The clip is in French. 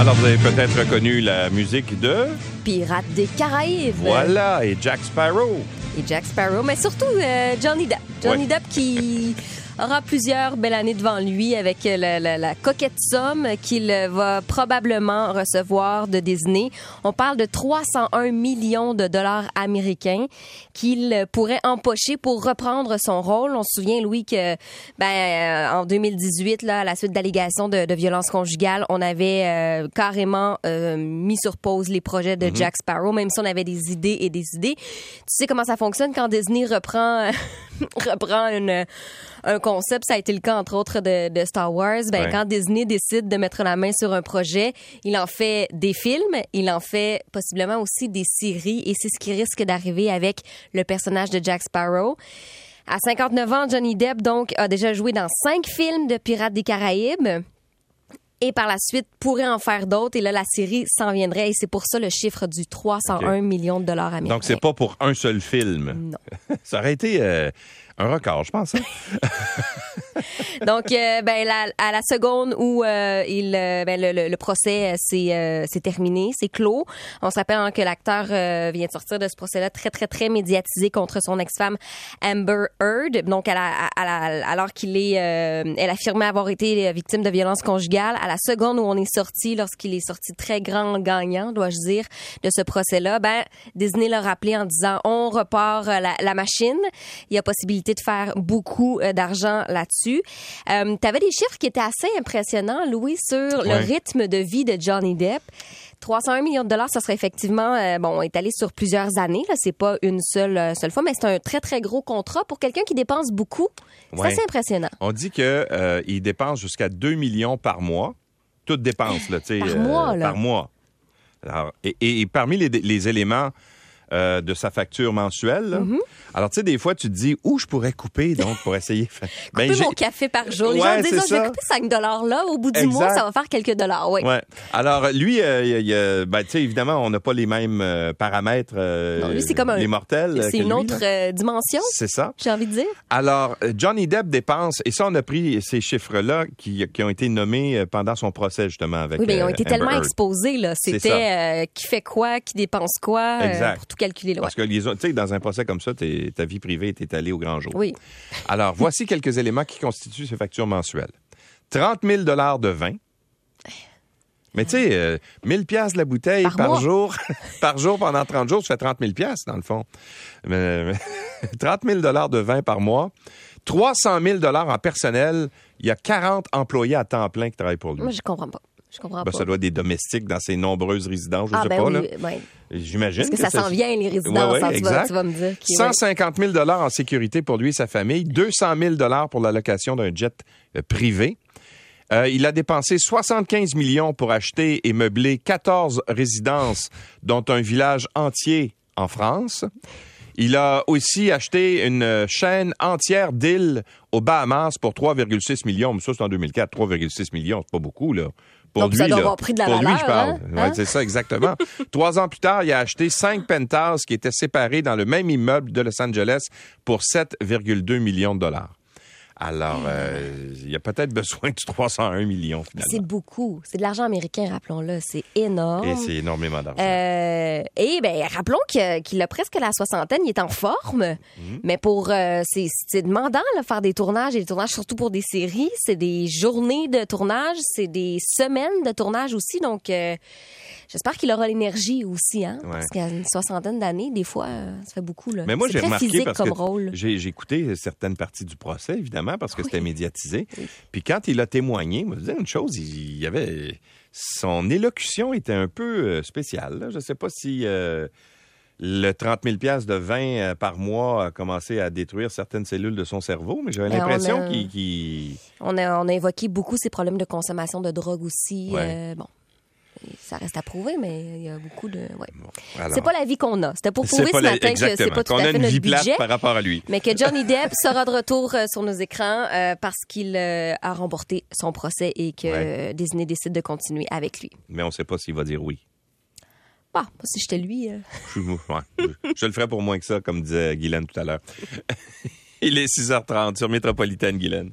Alors, vous avez peut-être reconnu la musique de... Pirates des Caraïbes. Voilà, et Jack Sparrow. Et Jack Sparrow, mais surtout euh, Johnny Depp. Johnny Ouais. Depp qui aura plusieurs belles années devant lui avec la, la- la coquette somme qu'il va probablement recevoir de Disney. On parle de 301 millions de dollars américains qu'il pourrait empocher pour reprendre son rôle. On se souvient, Louis, que ben, euh, en 2018, là, à la suite d'allégations de, de violence conjugale, on avait euh, carrément euh, mis sur pause les projets de Jack Sparrow, même si on avait des idées et des idées. Tu sais comment ça fonctionne quand Disney reprend, reprend une, un concept. Ça a été le cas, entre autres, de, de Star Wars. Ben, Ouais. Quand Disney décide de mettre la main sur un projet, il en fait des films, il en fait possiblement aussi des séries, et c'est ce qui risque d'arriver avec le personnage de Jack Sparrow. À 59 ans, Johnny Depp, donc, a déjà joué dans cinq films de Pirates des Caraïbes. Et par la suite, pourrait en faire d'autres. Et là, la série s'en viendrait. Et c'est pour ça le chiffre du 301 Ok. millions de dollars américains. Donc, c'est pas pour un seul film. Non. Ça aurait été euh, un record, je pense. hein? Donc, euh, ben, la- à la seconde où euh, il, euh, ben, le, le- le procès euh, s'est euh, s'est terminé, c'est clos. On se rappelle hein, que l'acteur euh, vient de sortir de ce procès-là très, très, très médiatisé contre son ex-femme Amber Heard. Donc, à la- à la- alors qu'il est, euh, elle affirmait avoir été victime de violences conjugales. À la seconde où on est sorti, lorsqu'il est sorti très grand gagnant, dois-je dire, de ce procès-là, ben, Disney l'a rappelé en disant on repart euh, la, la machine. Il y a possibilité de faire beaucoup euh, d'argent là-dessus. Euh, tu avais des chiffres qui étaient assez impressionnants, Louis, sur Ouais. le rythme de vie de Johnny Depp. 301 millions de dollars, ça serait effectivement euh, bon étalé sur plusieurs années. Là, c'est pas une seule euh, seule fois, mais c'est un très très gros contrat pour quelqu'un qui dépense beaucoup. C'est Ouais. assez impressionnant. On dit que euh, il dépense jusqu'à 2 millions par mois. Toutes dépenses, là, tu sais. Par mois, là. Par mois. Alors, et, et- et parmi les, les éléments euh, de sa facture mensuelle, Mm-hmm. alors, tu sais, des fois, tu te dis où je pourrais couper, donc, pour essayer. Ben, Couper j'ai- mon café par jour. Les Ouais, gens disent, je vais couper 5 dollars là. Au bout du Exact. mois, ça va faire quelques dollars. Oui. Ouais. Alors, lui, euh, ben, tu sais, évidemment, on n'a pas les mêmes euh, paramètres, Non, lui, c'est comme un- les mortels. C'est une lui, autre dimension, C'est ça. j'ai envie de dire. Alors, Johnny Depp dépense, et ça, on a pris ces chiffres-là qui, qui ont été nommés pendant son procès, justement, avec Oui, mais ils ont été Amber tellement exposés, là. C'était euh, qui fait quoi, qui dépense quoi, euh, Exact. pour tout Parce que, tu sais, dans un procès comme ça, ta vie privée est étalée au grand jour. Oui. Alors, voici quelques éléments qui constituent ces factures mensuelles. 30 000 de vin. Mais tu sais, euh, 1000 pièces la bouteille Par jour, par jour pendant 30 jours, ça fait 30 000 pièces dans le fond. Mais, mais 30 000 de vin par mois, 300 000 en personnel. Il y a 40 employés à temps plein qui travaillent pour lui. Moi, je comprends pas. Je comprends Ben, pas. ça doit être des domestiques dans ses nombreuses résidences, je ah, sais ben pas. oui, là. ouais. J'imagine. Parce que ça c'est- s'en vient, les résidences, Ouais, ouais, tu, vas, exact. tu vas me dire. qui- 150 000 en sécurité pour lui et sa famille, 200 000 pour la location d'un jet euh, privé. Euh, il a dépensé 75 millions pour acheter et meubler 14 résidences, dont un village entier en France. Il a aussi acheté une euh, chaîne entière d'îles aux Bahamas pour 3,6 millions. Mais ça, c'est en 2004. 3,6 millions, c'est pas beaucoup, là. Pour Donc, ça doit là. avoir pris de la Pour lui, valeur, je parle. hein? Ouais, Hein? c'est ça, exactement. Trois ans plus tard, il a acheté cinq penthouses qui étaient séparés dans le même immeuble de Los Angeles pour 7,2 millions de dollars. Alors, euh, il y a peut-être besoin de 301 millions, C'est finalement. beaucoup. C'est de l'argent américain, rappelons-le. C'est énorme. Et c'est énormément d'argent. Euh, et ben rappelons que- qu'il a presque la soixantaine, il est en forme, Mhm. mais pour euh, c'est c'est demandant là, faire des tournages et des tournages surtout pour des séries, c'est des journées de tournage, c'est des semaines de tournage aussi, donc j'espère qu'il aura l'énergie aussi, hein, Ouais. parce qu'à une soixantaine d'années, des fois, ça fait beaucoup là. Mais moi, C'est j'ai remarqué physique parce comme que j'ai écouté certaines parties du procès, évidemment, parce que c'était médiatisé. Puis quand il a témoigné, veux dire une chose, il y avait son élocution était un peu euh, spéciale. là. Je ne sais pas si euh, le 30 000 pièces de vin euh, par mois a commencé à détruire certaines cellules de son cerveau, mais j'avais Ben, on l'impression qu'il On a on a évoqué beaucoup ces problèmes de consommation de drogue aussi. Ouais. euh, bon. Ça reste à prouver, mais il y a beaucoup de. Ouais. C'est pas la vie qu'on a. C'était pour prouver ce la- matin que c'est pas tout qu'on à a fait une notre vie plate budget. par rapport à lui. Mais que Johnny Depp sera de retour euh, sur nos écrans euh, parce qu'il euh, a remporté son procès et que Ouais. Disney décide de continuer avec lui. Mais on ne sait pas s'il va dire oui. Bah, si j'étais lui. euh, Je, ouais, je- je le ferais pour moins que ça, comme disait Guylaine tout à l'heure. Il est 6h30 sur Métropolitaine, Guylaine.